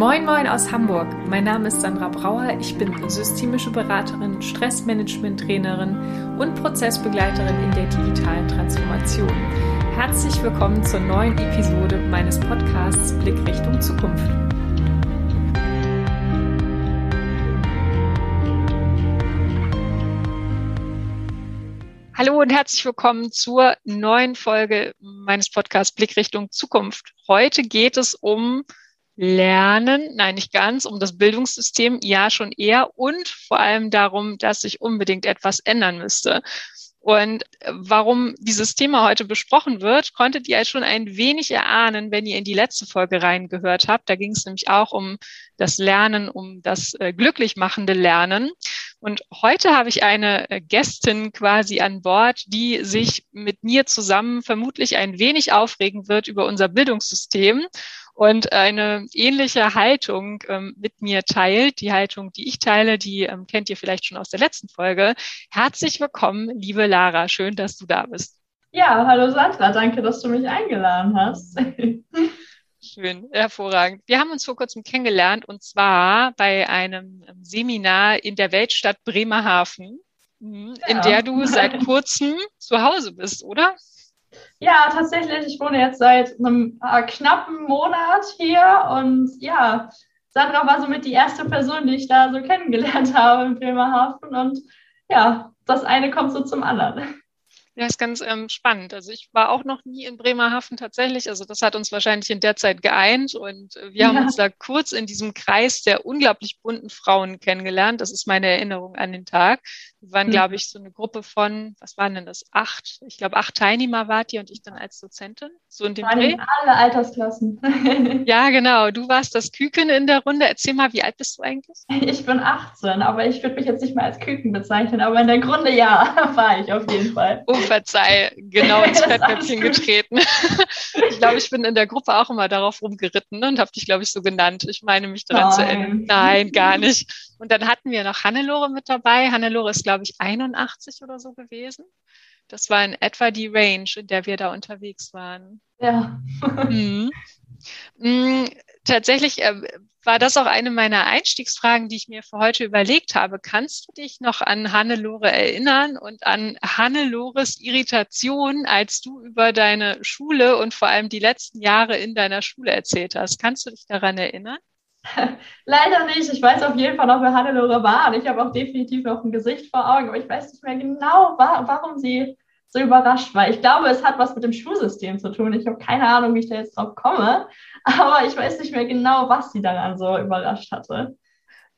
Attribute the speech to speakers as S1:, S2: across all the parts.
S1: Moin Moin aus Hamburg. Mein Name ist Sandra Brauer. Ich bin systemische Beraterin, Stressmanagement-Trainerin und Prozessbegleiterin in der digitalen Transformation. Herzlich willkommen zur neuen Episode meines Podcasts Blick Richtung Zukunft. Hallo und herzlich willkommen zur neuen Folge meines Podcasts Blick Richtung Zukunft. Heute geht es um Lernen, nein, nicht ganz, um das Bildungssystem, ja schon eher und vor allem darum, dass sich unbedingt etwas ändern müsste. Und warum dieses Thema heute besprochen wird, konntet ihr schon ein wenig erahnen, wenn ihr in die letzte Folge reingehört habt. Da ging es nämlich auch um das Lernen, um das äh, glücklich machende Lernen. Und heute habe ich eine äh, Gästin quasi an Bord, die sich mit mir zusammen vermutlich ein wenig aufregen wird über unser Bildungssystem und eine ähnliche Haltung ähm, mit mir teilt. Die Haltung, die ich teile, die ähm, kennt ihr vielleicht schon aus der letzten Folge. Herzlich willkommen, liebe Lara. Schön, dass du da bist.
S2: Ja, hallo Sandra. Danke, dass du mich eingeladen hast.
S1: Schön, hervorragend. Wir haben uns vor kurzem kennengelernt und zwar bei einem ähm, Seminar in der Weltstadt Bremerhaven, mhm, in ja. der du seit kurzem zu Hause bist, oder?
S2: Ja, tatsächlich. Ich wohne jetzt seit einem äh, knappen Monat hier und ja, Sandra war somit die erste Person, die ich da so kennengelernt habe in Bremerhaven und ja, das eine kommt so zum anderen.
S1: Ja, ist ganz ähm, spannend. Also ich war auch noch nie in Bremerhaven tatsächlich. Also das hat uns wahrscheinlich in der Zeit geeint und äh, wir haben ja. uns da kurz in diesem Kreis der unglaublich bunten Frauen kennengelernt. Das ist meine Erinnerung an den Tag. Wir waren, mhm. glaube ich, so eine Gruppe von, was waren denn das? Acht. Ich glaube, acht Teilnehmer wart ihr und ich dann als Dozentin. So in dem
S2: waren Dreh. alle Altersklassen.
S1: ja, genau. Du warst das Küken in der Runde. Erzähl mal, wie alt bist du eigentlich?
S2: Ich bin 18, aber ich würde mich jetzt nicht mehr als Küken bezeichnen. Aber in der Grunde ja, war ich auf jeden Fall.
S1: Oh, verzeih, genau ins Fettnäpfchen getreten. ich glaube, ich bin in der Gruppe auch immer darauf rumgeritten und habe dich, glaube ich, so genannt. Ich meine mich daran Nein. zu erinnern. Nein, gar nicht. Und dann hatten wir noch Hannelore mit dabei. Hannelore ist, glaube ich, 81 oder so gewesen. Das war in etwa die Range, in der wir da unterwegs waren.
S2: Ja.
S1: mhm. Tatsächlich äh, war das auch eine meiner Einstiegsfragen, die ich mir für heute überlegt habe. Kannst du dich noch an Hannelore erinnern und an Hannelores Irritation, als du über deine Schule und vor allem die letzten Jahre in deiner Schule erzählt hast? Kannst du dich daran erinnern?
S2: Leider nicht. Ich weiß auf jeden Fall noch, wer Hannelore war. Und ich habe auch definitiv noch ein Gesicht vor Augen. Aber ich weiß nicht mehr genau, warum sie so überrascht war. Ich glaube, es hat was mit dem Schulsystem zu tun. Ich habe keine Ahnung, wie ich da jetzt drauf komme. Aber ich weiß nicht mehr genau, was sie daran so überrascht hatte.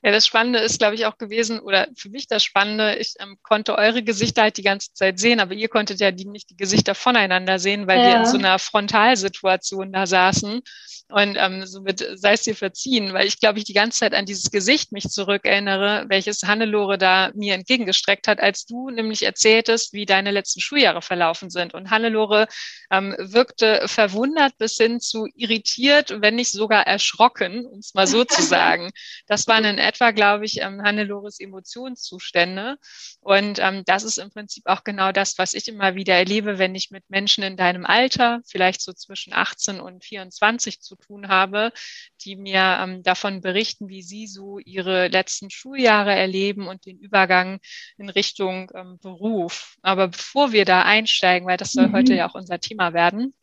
S1: Ja, das Spannende ist, glaube ich, auch gewesen, oder für mich das Spannende, ich ähm, konnte eure Gesichter halt die ganze Zeit sehen, aber ihr konntet ja die, nicht die Gesichter voneinander sehen, weil ja. wir in so einer Frontalsituation da saßen. Und ähm, somit sei es dir verziehen, weil ich glaube, ich die ganze Zeit an dieses Gesicht mich zurückerinnere, welches Hannelore da mir entgegengestreckt hat, als du nämlich erzähltest, wie deine letzten Schuljahre verlaufen sind. Und Hannelore ähm, wirkte verwundert bis hin zu irritiert, wenn nicht sogar erschrocken, um es mal so zu sagen. Das waren in etwa, glaube ich, ähm, Hannelores Emotionszustände. Und ähm, das ist im Prinzip auch genau das, was ich immer wieder erlebe, wenn ich mit Menschen in deinem Alter, vielleicht so zwischen 18 und 24 zu tun habe, die mir ähm, davon berichten, wie sie so ihre letzten Schuljahre erleben und den Übergang in Richtung ähm, Beruf. Aber bevor wir da einsteigen, weil das soll mhm. heute ja auch unser Thema werden,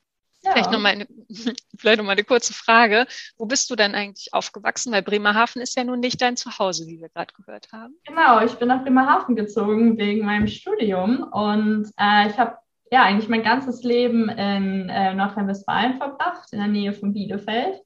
S1: ja. Vielleicht nochmal eine, vielleicht noch mal eine kurze Frage. Wo bist du denn eigentlich aufgewachsen? Weil Bremerhaven ist ja nun nicht dein Zuhause, wie wir gerade gehört haben.
S2: Genau, ich bin nach Bremerhaven gezogen wegen meinem Studium und äh, ich habe ja eigentlich mein ganzes Leben in äh, Nordrhein-Westfalen verbracht, in der Nähe von Bielefeld.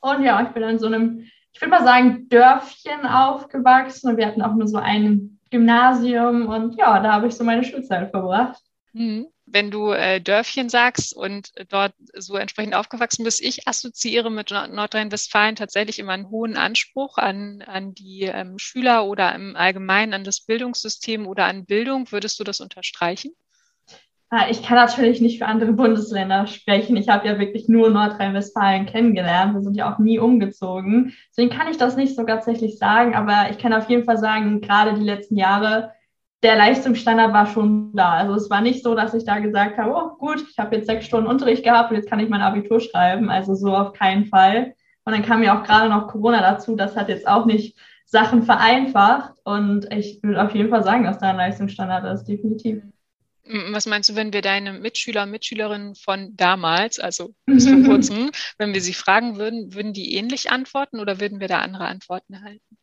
S2: Und ja, ich bin in so einem, ich würde mal sagen, Dörfchen aufgewachsen und wir hatten auch nur so ein Gymnasium und ja, da habe ich so meine Schulzeit verbracht.
S1: Mhm. Wenn du äh, Dörfchen sagst und dort so entsprechend aufgewachsen bist, ich assoziiere mit Nordrhein-Westfalen tatsächlich immer einen hohen Anspruch an, an die ähm, Schüler oder im Allgemeinen an das Bildungssystem oder an Bildung. Würdest du das unterstreichen?
S2: Ah, ich kann natürlich nicht für andere Bundesländer sprechen. Ich habe ja wirklich nur Nordrhein-Westfalen kennengelernt. Wir sind ja auch nie umgezogen. Deswegen kann ich das nicht so tatsächlich sagen. Aber ich kann auf jeden Fall sagen, gerade die letzten Jahre, der Leistungsstandard war schon da. Also es war nicht so, dass ich da gesagt habe, oh gut, ich habe jetzt sechs Stunden Unterricht gehabt und jetzt kann ich mein Abitur schreiben. Also so auf keinen Fall. Und dann kam ja auch gerade noch Corona dazu. Das hat jetzt auch nicht Sachen vereinfacht. Und ich würde auf jeden Fall sagen, dass da ein Leistungsstandard ist, definitiv.
S1: Was meinst du, wenn wir deine Mitschüler und Mitschülerinnen von damals, also bis vor kurzem, wenn wir sie fragen würden, würden die ähnlich antworten oder würden wir da andere Antworten erhalten?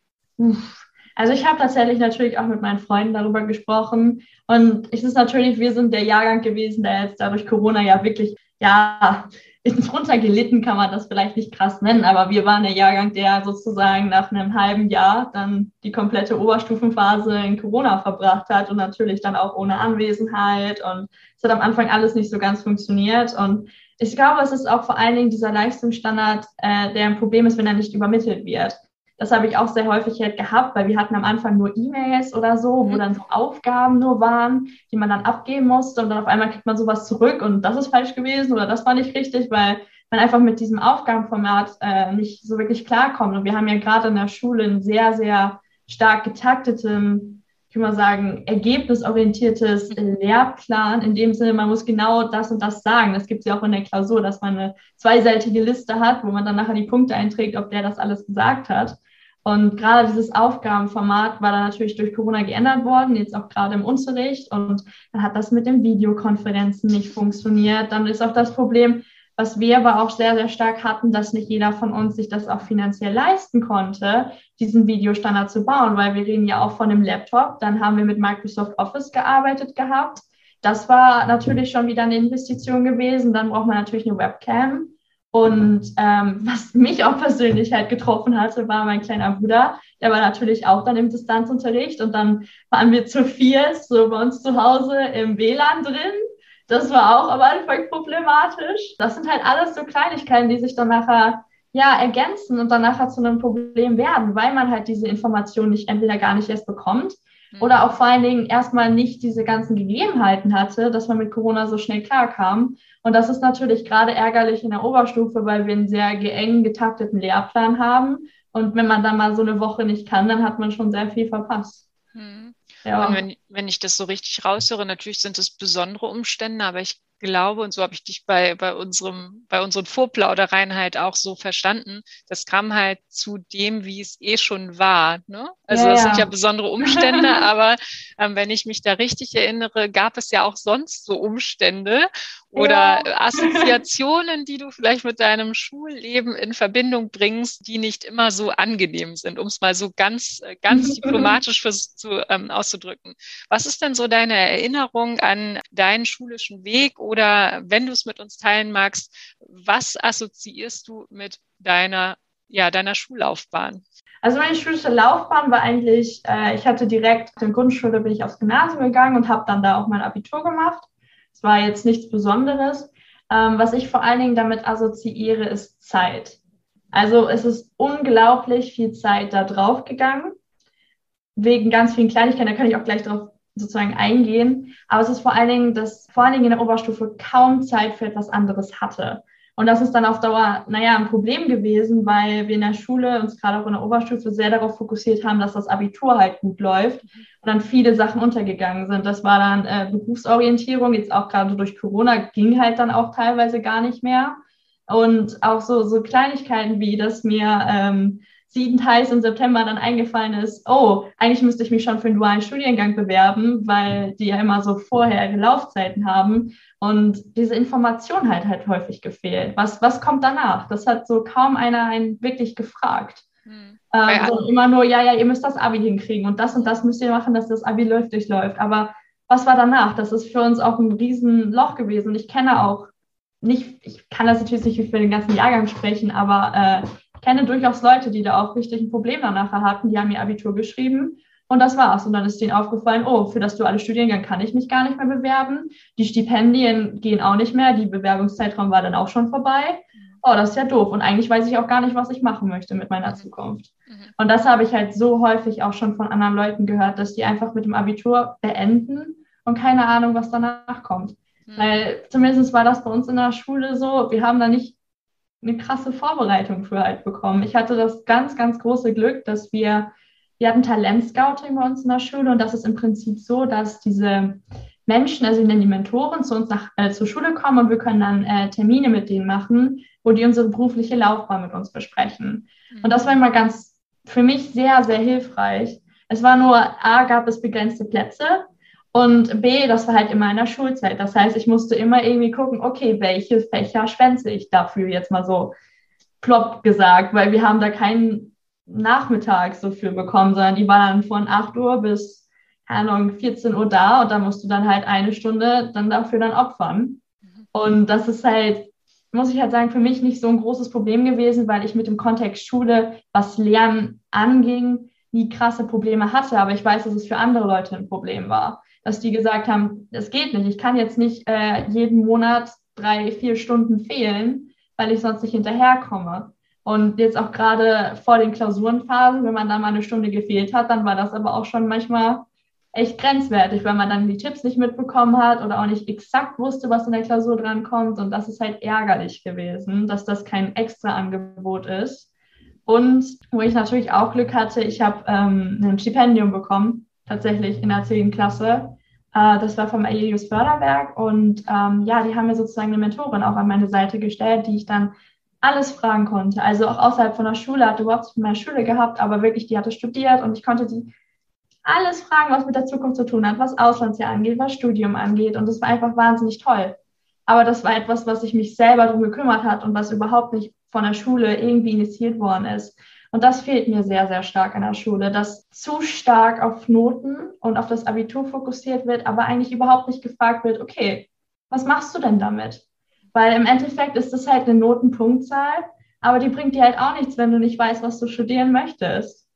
S2: Also ich habe tatsächlich natürlich auch mit meinen Freunden darüber gesprochen. Und es ist natürlich, wir sind der Jahrgang gewesen, der jetzt dadurch Corona ja wirklich, ja, drunter gelitten kann man das vielleicht nicht krass nennen, aber wir waren der Jahrgang, der sozusagen nach einem halben Jahr dann die komplette Oberstufenphase in Corona verbracht hat und natürlich dann auch ohne Anwesenheit und es hat am Anfang alles nicht so ganz funktioniert und ich glaube, es ist auch vor allen Dingen dieser Leistungsstandard, äh, der ein Problem ist, wenn er nicht übermittelt wird. Das habe ich auch sehr häufig halt gehabt, weil wir hatten am Anfang nur E-Mails oder so, wo mhm. dann so Aufgaben nur waren, die man dann abgeben musste und dann auf einmal kriegt man sowas zurück und das ist falsch gewesen oder das war nicht richtig, weil man einfach mit diesem Aufgabenformat äh, nicht so wirklich klarkommt. Und wir haben ja gerade in der Schule einen sehr, sehr stark getakteten, ich würde mal sagen, ergebnisorientiertes mhm. Lehrplan. In dem Sinne, man muss genau das und das sagen. Das gibt es ja auch in der Klausur, dass man eine zweiseitige Liste hat, wo man dann nachher die Punkte einträgt, ob der das alles gesagt hat. Und gerade dieses Aufgabenformat war dann natürlich durch Corona geändert worden, jetzt auch gerade im Unterricht. Und dann hat das mit den Videokonferenzen nicht funktioniert. Dann ist auch das Problem, was wir aber auch sehr, sehr stark hatten, dass nicht jeder von uns sich das auch finanziell leisten konnte, diesen Videostandard zu bauen, weil wir reden ja auch von einem Laptop. Dann haben wir mit Microsoft Office gearbeitet gehabt. Das war natürlich schon wieder eine Investition gewesen. Dann braucht man natürlich eine Webcam. Und ähm, was mich auch persönlich halt getroffen hatte, war mein kleiner Bruder. Der war natürlich auch dann im Distanzunterricht und dann waren wir zu vier so bei uns zu Hause im WLAN drin. Das war auch am Anfang problematisch. Das sind halt alles so Kleinigkeiten, die sich dann nachher ja ergänzen und dann nachher zu einem Problem werden, weil man halt diese Information nicht entweder gar nicht erst bekommt mhm. oder auch vor allen Dingen erstmal nicht diese ganzen Gegebenheiten hatte, dass man mit Corona so schnell klarkam. Und das ist natürlich gerade ärgerlich in der Oberstufe, weil wir einen sehr eng getakteten Lehrplan haben. Und wenn man dann mal so eine Woche nicht kann, dann hat man schon sehr viel verpasst.
S1: Mhm. Ja. Und wenn, wenn ich das so richtig raushöre, natürlich sind es besondere Umstände, aber ich glaube, und so habe ich dich bei, bei unserem, bei unseren Vorplaudereien halt auch so verstanden, das kam halt zu dem, wie es eh schon war. Ne? Also ja, das sind ja besondere Umstände, aber ähm, wenn ich mich da richtig erinnere, gab es ja auch sonst so Umstände oder ja. Assoziationen, die du vielleicht mit deinem Schulleben in Verbindung bringst, die nicht immer so angenehm sind, um es mal so ganz, äh, ganz diplomatisch zu, ähm, auszudrücken. Was ist denn so deine Erinnerung an deinen schulischen Weg oder wenn du es mit uns teilen magst, was assoziierst du mit deiner, ja, deiner Schullaufbahn?
S2: Also meine schulische Laufbahn war eigentlich, äh, ich hatte direkt in der Grundschule bin ich aufs Gymnasium gegangen und habe dann da auch mein Abitur gemacht war jetzt nichts Besonderes. Ähm, was ich vor allen Dingen damit assoziiere, ist Zeit. Also es ist unglaublich viel Zeit da drauf gegangen, wegen ganz vielen Kleinigkeiten, da kann ich auch gleich drauf sozusagen eingehen. Aber es ist vor allen Dingen, dass vor allen Dingen in der Oberstufe kaum Zeit für etwas anderes hatte. Und das ist dann auf Dauer, naja, ein Problem gewesen, weil wir in der Schule uns gerade auch in der Oberstufe sehr darauf fokussiert haben, dass das Abitur halt gut läuft und dann viele Sachen untergegangen sind. Das war dann äh, Berufsorientierung, jetzt auch gerade durch Corona ging halt dann auch teilweise gar nicht mehr. Und auch so, so Kleinigkeiten wie, dass mir ähm, siebenteils im September dann eingefallen ist, oh, eigentlich müsste ich mich schon für einen dualen Studiengang bewerben, weil die ja immer so vorher Laufzeiten haben. Und diese Information halt halt häufig gefehlt. Was, was kommt danach? Das hat so kaum einer einen wirklich gefragt. Hm. Ähm, so immer nur, ja, ja, ihr müsst das Abi hinkriegen und das und das müsst ihr machen, dass das Abi läuft, durchläuft. Aber was war danach? Das ist für uns auch ein Riesenloch gewesen. Ich kenne auch nicht, ich kann das natürlich nicht für den ganzen Jahrgang sprechen, aber äh, kenne durchaus Leute, die da auch richtig ein Problem danach hatten. Die haben ihr Abitur geschrieben und das war's. Und dann ist denen aufgefallen, oh, für das duale Studiengang kann ich mich gar nicht mehr bewerben. Die Stipendien gehen auch nicht mehr. Die Bewerbungszeitraum war dann auch schon vorbei. Oh, das ist ja doof. Und eigentlich weiß ich auch gar nicht, was ich machen möchte mit meiner Zukunft. Mhm. Und das habe ich halt so häufig auch schon von anderen Leuten gehört, dass die einfach mit dem Abitur beenden und keine Ahnung, was danach kommt. Mhm. Weil zumindest war das bei uns in der Schule so, wir haben da nicht eine krasse Vorbereitung für halt bekommen. Ich hatte das ganz, ganz große Glück, dass wir, wir hatten Talentscouting bei uns in der Schule und das ist im Prinzip so, dass diese Menschen, also wir nennen die Mentoren, zu uns nach, äh, zur Schule kommen und wir können dann äh, Termine mit denen machen, wo die unsere berufliche Laufbahn mit uns besprechen. Und das war immer ganz für mich sehr, sehr hilfreich. Es war nur, A, gab es begrenzte Plätze und B, das war halt immer in der Schulzeit. Das heißt, ich musste immer irgendwie gucken, okay, welche Fächer schwänze ich dafür jetzt mal so plopp gesagt, weil wir haben da keinen Nachmittag so viel bekommen, sondern die waren dann von 8 Uhr bis, keine Ahnung, 14 Uhr da und da musst du dann halt eine Stunde dann dafür dann opfern. Und das ist halt, muss ich halt sagen, für mich nicht so ein großes Problem gewesen, weil ich mit dem Kontext Schule, was Lernen anging, nie krasse Probleme hatte. Aber ich weiß, dass es für andere Leute ein Problem war, dass die gesagt haben, es geht nicht. Ich kann jetzt nicht äh, jeden Monat drei, vier Stunden fehlen, weil ich sonst nicht hinterherkomme. Und jetzt auch gerade vor den Klausurenphasen, wenn man da mal eine Stunde gefehlt hat, dann war das aber auch schon manchmal echt grenzwertig, weil man dann die Tipps nicht mitbekommen hat oder auch nicht exakt wusste, was in der Klausur drankommt. Und das ist halt ärgerlich gewesen, dass das kein extra Angebot ist. Und wo ich natürlich auch Glück hatte, ich habe ähm, ein Stipendium bekommen, tatsächlich in der 10. Klasse. Äh, das war vom Aelius Förderwerk. Und ähm, ja, die haben mir sozusagen eine Mentorin auch an meine Seite gestellt, die ich dann alles fragen konnte. Also auch außerhalb von der Schule, hatte überhaupt nicht mehr Schule gehabt, aber wirklich, die hatte studiert und ich konnte die alles fragen, was mit der Zukunft zu tun hat, was Auslandsjahr angeht, was Studium angeht. Und das war einfach wahnsinnig toll. Aber das war etwas, was sich mich selber darum gekümmert hat und was überhaupt nicht von der Schule irgendwie initiiert worden ist. Und das fehlt mir sehr, sehr stark an der Schule, dass zu stark auf Noten und auf das Abitur fokussiert wird, aber eigentlich überhaupt nicht gefragt wird, okay, was machst du denn damit? Weil im Endeffekt ist das halt eine Notenpunktzahl, aber die bringt dir halt auch nichts, wenn du nicht weißt, was du studieren möchtest.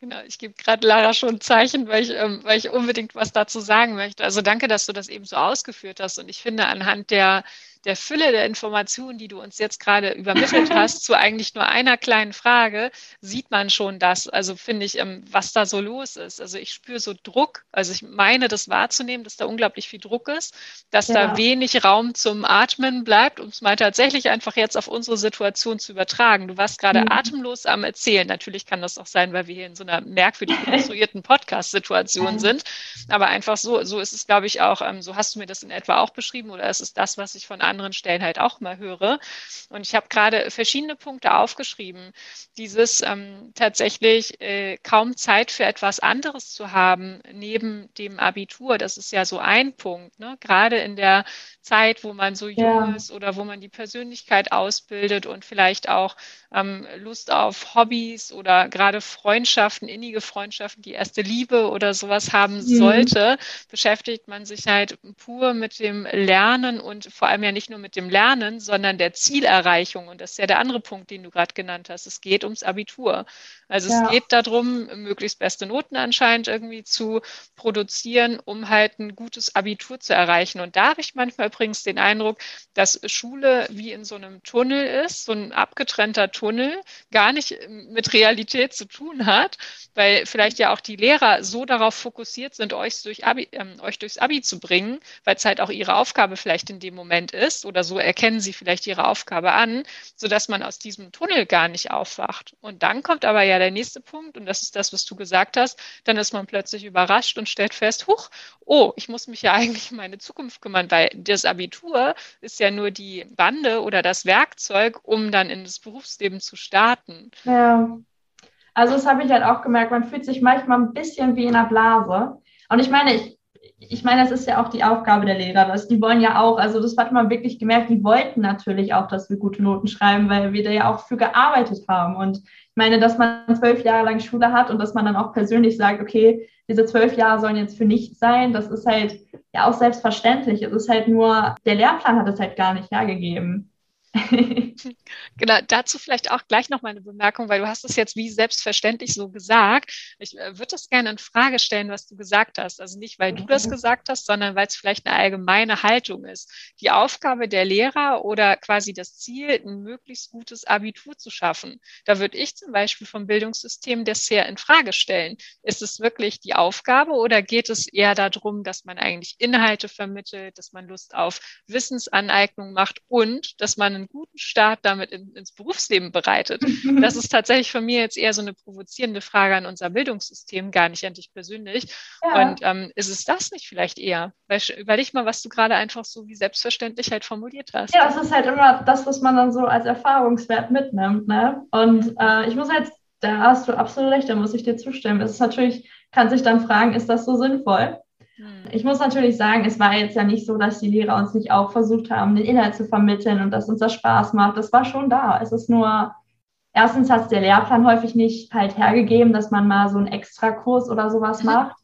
S1: Genau, ich gebe gerade Lara schon ein Zeichen, weil ich, ähm, weil ich unbedingt was dazu sagen möchte. Also danke, dass du das eben so ausgeführt hast. Und ich finde, anhand der der Fülle der Informationen, die du uns jetzt gerade übermittelt hast, zu eigentlich nur einer kleinen Frage, sieht man schon das. Also finde ich, ähm, was da so los ist. Also ich spüre so Druck. Also ich meine, das wahrzunehmen, dass da unglaublich viel Druck ist, dass ja. da wenig Raum zum Atmen bleibt, um es mal tatsächlich einfach jetzt auf unsere Situation zu übertragen. Du warst gerade mhm. atemlos am Erzählen. Natürlich kann das auch sein, weil wir hier in so einer merkwürdig konstruierten Podcast-Situation sind. Aber einfach so, so ist es, glaube ich, auch, ähm, so hast du mir das in etwa auch beschrieben oder ist es das, was ich von anderen Stellen halt auch mal höre. Und ich habe gerade verschiedene Punkte aufgeschrieben. Dieses ähm, tatsächlich äh, kaum Zeit für etwas anderes zu haben neben dem Abitur, das ist ja so ein Punkt. Ne? Gerade in der Zeit, wo man so jung ja. ist oder wo man die Persönlichkeit ausbildet und vielleicht auch ähm, Lust auf Hobbys oder gerade Freundschaften, innige Freundschaften, die erste Liebe oder sowas haben mhm. sollte, beschäftigt man sich halt pur mit dem Lernen und vor allem ja nicht nur mit dem Lernen, sondern der Zielerreichung. Und das ist ja der andere Punkt, den du gerade genannt hast. Es geht ums Abitur. Also ja. es geht darum, möglichst beste Noten anscheinend irgendwie zu produzieren, um halt ein gutes Abitur zu erreichen. Und da habe ich manchmal übrigens den Eindruck, dass Schule wie in so einem Tunnel ist, so ein abgetrennter Tunnel, gar nicht mit Realität zu tun hat, weil vielleicht ja auch die Lehrer so darauf fokussiert sind, euch, durch Abi, äh, euch durchs Abi zu bringen, weil es halt auch ihre Aufgabe vielleicht in dem Moment ist oder so erkennen sie vielleicht ihre Aufgabe an, sodass man aus diesem Tunnel gar nicht aufwacht. Und dann kommt aber ja der nächste Punkt und das ist das, was du gesagt hast, dann ist man plötzlich überrascht und stellt fest, huch, oh, ich muss mich ja eigentlich um meine Zukunft kümmern, weil das Abitur ist ja nur die Bande oder das Werkzeug, um dann in das Berufsleben zu starten.
S2: Ja. Also das habe ich halt auch gemerkt, man fühlt sich manchmal ein bisschen wie in einer Blase. Und ich meine, ich, ich meine, das ist ja auch die Aufgabe der Lehrer. Das, die wollen ja auch, also das hat man wirklich gemerkt, die wollten natürlich auch, dass wir gute Noten schreiben, weil wir da ja auch für gearbeitet haben. Und ich meine, dass man zwölf Jahre lang Schule hat und dass man dann auch persönlich sagt, okay, diese zwölf Jahre sollen jetzt für nichts sein, das ist halt ja auch selbstverständlich. Es ist halt nur, der Lehrplan hat es halt gar nicht hergegeben.
S1: genau, dazu vielleicht auch gleich noch mal eine Bemerkung, weil du hast es jetzt wie selbstverständlich so gesagt. Ich äh, würde das gerne in Frage stellen, was du gesagt hast. Also nicht, weil du das mhm. gesagt hast, sondern weil es vielleicht eine allgemeine Haltung ist. Die Aufgabe der Lehrer oder quasi das Ziel, ein möglichst gutes Abitur zu schaffen. Da würde ich zum Beispiel vom Bildungssystem das sehr in Frage stellen. Ist es wirklich die Aufgabe oder geht es eher darum, dass man eigentlich Inhalte vermittelt, dass man Lust auf Wissensaneignung macht und dass man einen guten Start damit in, ins Berufsleben bereitet. Das ist tatsächlich von mir jetzt eher so eine provozierende Frage an unser Bildungssystem, gar nicht an dich persönlich. Ja. Und ähm, ist es das nicht vielleicht eher? Weil, überleg mal, was du gerade einfach so wie selbstverständlich halt formuliert hast.
S2: Ja, das ist halt immer das, was man dann so als Erfahrungswert mitnimmt. Ne? Und äh, ich muss jetzt, da hast du absolut recht, da muss ich dir zustimmen. Es ist natürlich, kann sich dann fragen, ist das so sinnvoll? Hm. Ich muss natürlich sagen, es war jetzt ja nicht so, dass die Lehrer uns nicht auch versucht haben, den Inhalt zu vermitteln und dass uns das Spaß macht. Das war schon da. Es ist nur, erstens hat es der Lehrplan häufig nicht halt hergegeben, dass man mal so einen Extrakurs oder sowas mhm. macht.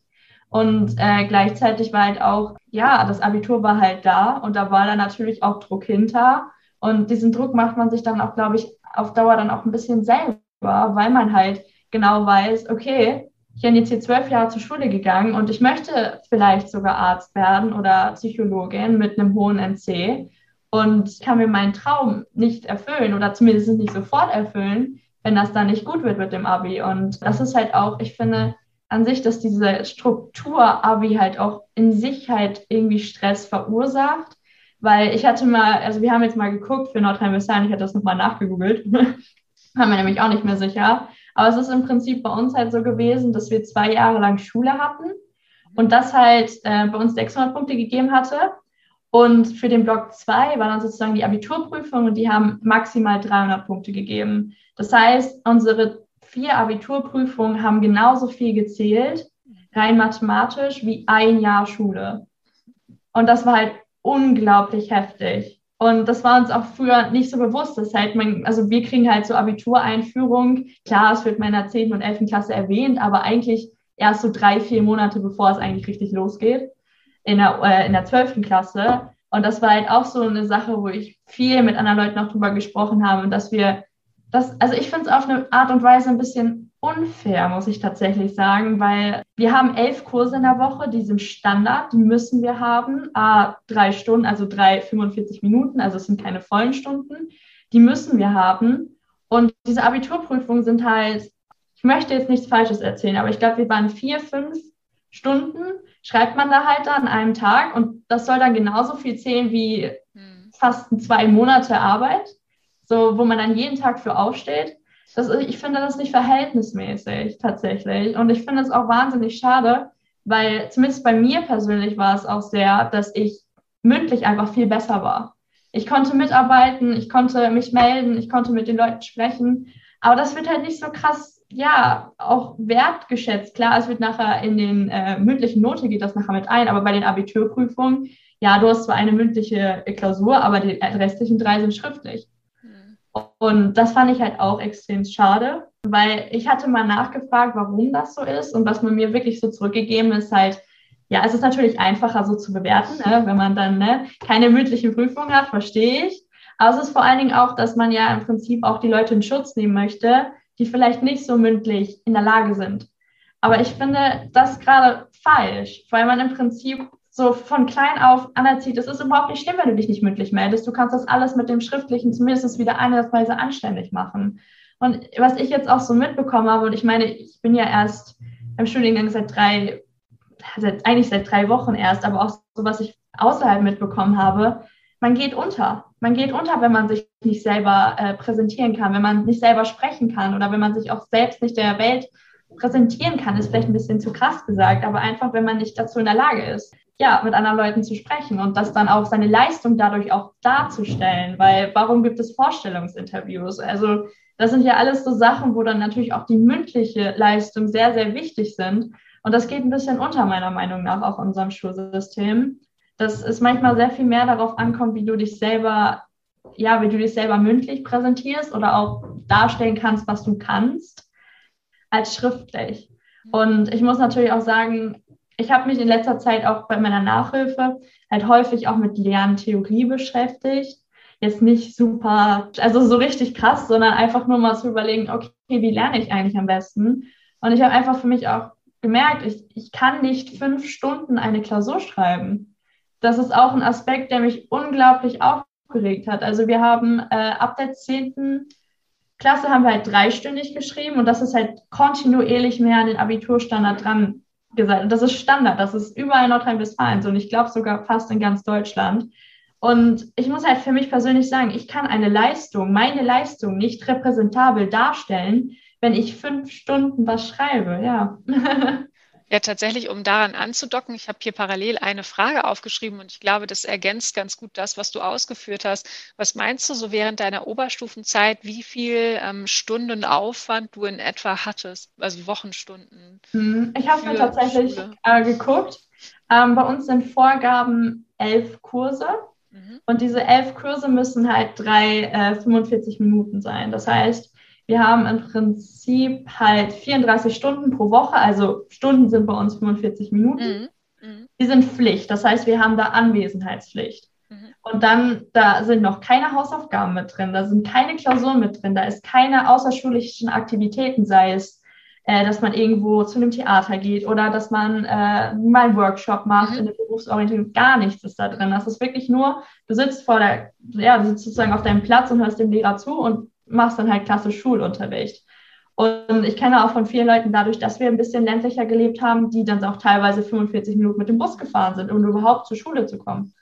S2: Und äh, gleichzeitig war halt auch, ja, das Abitur war halt da und da war dann natürlich auch Druck hinter. Und diesen Druck macht man sich dann auch, glaube ich, auf Dauer dann auch ein bisschen selber, weil man halt genau weiß, okay, ich bin jetzt hier zwölf Jahre zur Schule gegangen und ich möchte vielleicht sogar Arzt werden oder Psychologin mit einem hohen NC und kann mir meinen Traum nicht erfüllen oder zumindest nicht sofort erfüllen, wenn das dann nicht gut wird mit dem Abi. Und das ist halt auch, ich finde an sich, dass diese Struktur Abi halt auch in sich halt irgendwie Stress verursacht. Weil ich hatte mal, also wir haben jetzt mal geguckt für Nordrhein-Westfalen, ich hatte das nochmal nachgegoogelt, haben wir nämlich auch nicht mehr sicher. Aber es ist im Prinzip bei uns halt so gewesen, dass wir zwei Jahre lang Schule hatten und das halt äh, bei uns 600 Punkte gegeben hatte. Und für den Block 2 war dann sozusagen die Abiturprüfung und die haben maximal 300 Punkte gegeben. Das heißt, unsere vier Abiturprüfungen haben genauso viel gezählt, rein mathematisch, wie ein Jahr Schule. Und das war halt unglaublich heftig. Und das war uns auch früher nicht so bewusst. Das halt man, also wir kriegen halt so Abitureinführung. Klar, es wird in meiner 10. und 11. Klasse erwähnt, aber eigentlich erst so drei, vier Monate, bevor es eigentlich richtig losgeht, in der, äh, in der 12. Klasse. Und das war halt auch so eine Sache, wo ich viel mit anderen Leuten auch drüber gesprochen habe dass wir das, also ich finde es auf eine Art und Weise ein bisschen unfair, muss ich tatsächlich sagen, weil wir haben elf Kurse in der Woche, die sind Standard, die müssen wir haben, ah, drei Stunden, also drei 45 Minuten, also es sind keine vollen Stunden, die müssen wir haben. Und diese Abiturprüfungen sind halt, ich möchte jetzt nichts Falsches erzählen, aber ich glaube, wir waren vier, fünf Stunden, schreibt man da halt an einem Tag und das soll dann genauso viel zählen wie hm. fast zwei Monate Arbeit, so wo man dann jeden Tag für aufsteht. Das, ich finde das nicht verhältnismäßig tatsächlich. Und ich finde es auch wahnsinnig schade, weil zumindest bei mir persönlich war es auch sehr, dass ich mündlich einfach viel besser war. Ich konnte mitarbeiten, ich konnte mich melden, ich konnte mit den Leuten sprechen. Aber das wird halt nicht so krass, ja, auch wertgeschätzt. Klar, es wird nachher in den äh, mündlichen Note geht das nachher mit ein, aber bei den Abiturprüfungen, ja, du hast zwar eine mündliche Klausur, aber die restlichen drei sind schriftlich. Und das fand ich halt auch extrem schade, weil ich hatte mal nachgefragt, warum das so ist und was man mir wirklich so zurückgegeben ist, halt, ja, es ist natürlich einfacher so zu bewerten, ne, wenn man dann ne, keine mündliche Prüfung hat, verstehe ich. Aber es ist vor allen Dingen auch, dass man ja im Prinzip auch die Leute in Schutz nehmen möchte, die vielleicht nicht so mündlich in der Lage sind. Aber ich finde das gerade falsch, weil man im Prinzip so von klein auf anerzieht, es ist überhaupt nicht schlimm, wenn du dich nicht mündlich meldest. Du kannst das alles mit dem Schriftlichen zumindest wieder einerweise anständig machen. Und was ich jetzt auch so mitbekommen habe, und ich meine, ich bin ja erst im Studiengang seit drei, seit, eigentlich seit drei Wochen erst, aber auch so, was ich außerhalb mitbekommen habe, man geht unter. Man geht unter, wenn man sich nicht selber äh, präsentieren kann, wenn man nicht selber sprechen kann oder wenn man sich auch selbst nicht der Welt präsentieren kann, ist vielleicht ein bisschen zu krass gesagt, aber einfach, wenn man nicht dazu in der Lage ist ja, mit anderen Leuten zu sprechen und das dann auch seine Leistung dadurch auch darzustellen, weil warum gibt es Vorstellungsinterviews? Also das sind ja alles so Sachen, wo dann natürlich auch die mündliche Leistung sehr, sehr wichtig sind. Und das geht ein bisschen unter meiner Meinung nach auch in unserem Schulsystem, dass es manchmal sehr viel mehr darauf ankommt, wie du dich selber, ja, wie du dich selber mündlich präsentierst oder auch darstellen kannst, was du kannst, als schriftlich. Und ich muss natürlich auch sagen, ich habe mich in letzter Zeit auch bei meiner Nachhilfe halt häufig auch mit Lerntheorie beschäftigt. Jetzt nicht super, also so richtig krass, sondern einfach nur mal zu überlegen, okay, wie lerne ich eigentlich am besten? Und ich habe einfach für mich auch gemerkt, ich, ich kann nicht fünf Stunden eine Klausur schreiben. Das ist auch ein Aspekt, der mich unglaublich aufgeregt hat. Also wir haben äh, ab der zehnten Klasse haben wir halt dreistündig geschrieben und das ist halt kontinuierlich mehr an den Abiturstandard dran gesagt. Und das ist Standard, das ist überall in Nordrhein-Westfalen so und ich glaube sogar fast in ganz Deutschland. Und ich muss halt für mich persönlich sagen, ich kann eine Leistung, meine Leistung nicht repräsentabel darstellen, wenn ich fünf Stunden was schreibe, ja.
S1: Ja, tatsächlich, um daran anzudocken, ich habe hier parallel eine Frage aufgeschrieben und ich glaube, das ergänzt ganz gut das, was du ausgeführt hast. Was meinst du so während deiner Oberstufenzeit, wie viel ähm, Stunden Aufwand du in etwa hattest, also Wochenstunden?
S2: Hm, ich habe mir tatsächlich äh, geguckt. Ähm, bei uns sind Vorgaben elf Kurse mhm. und diese elf Kurse müssen halt drei äh, 45 Minuten sein. Das heißt, wir haben im Prinzip halt 34 Stunden pro Woche, also Stunden sind bei uns 45 Minuten. Mhm. Mhm. Die sind Pflicht, das heißt, wir haben da Anwesenheitspflicht. Mhm. Und dann, da sind noch keine Hausaufgaben mit drin, da sind keine Klausuren mit drin, da ist keine außerschulischen Aktivitäten, sei es, äh, dass man irgendwo zu einem Theater geht oder dass man äh, mal einen Workshop macht mhm. in der Berufsorientierung. Gar nichts ist da drin. Das ist wirklich nur, du sitzt vor der, ja, du sitzt sozusagen auf deinem Platz und hörst dem Lehrer zu und machst dann halt klassisch Schulunterricht. Und ich kenne auch von vielen Leuten dadurch, dass wir ein bisschen ländlicher gelebt haben, die dann auch teilweise 45 Minuten mit dem Bus gefahren sind, um überhaupt zur Schule zu kommen.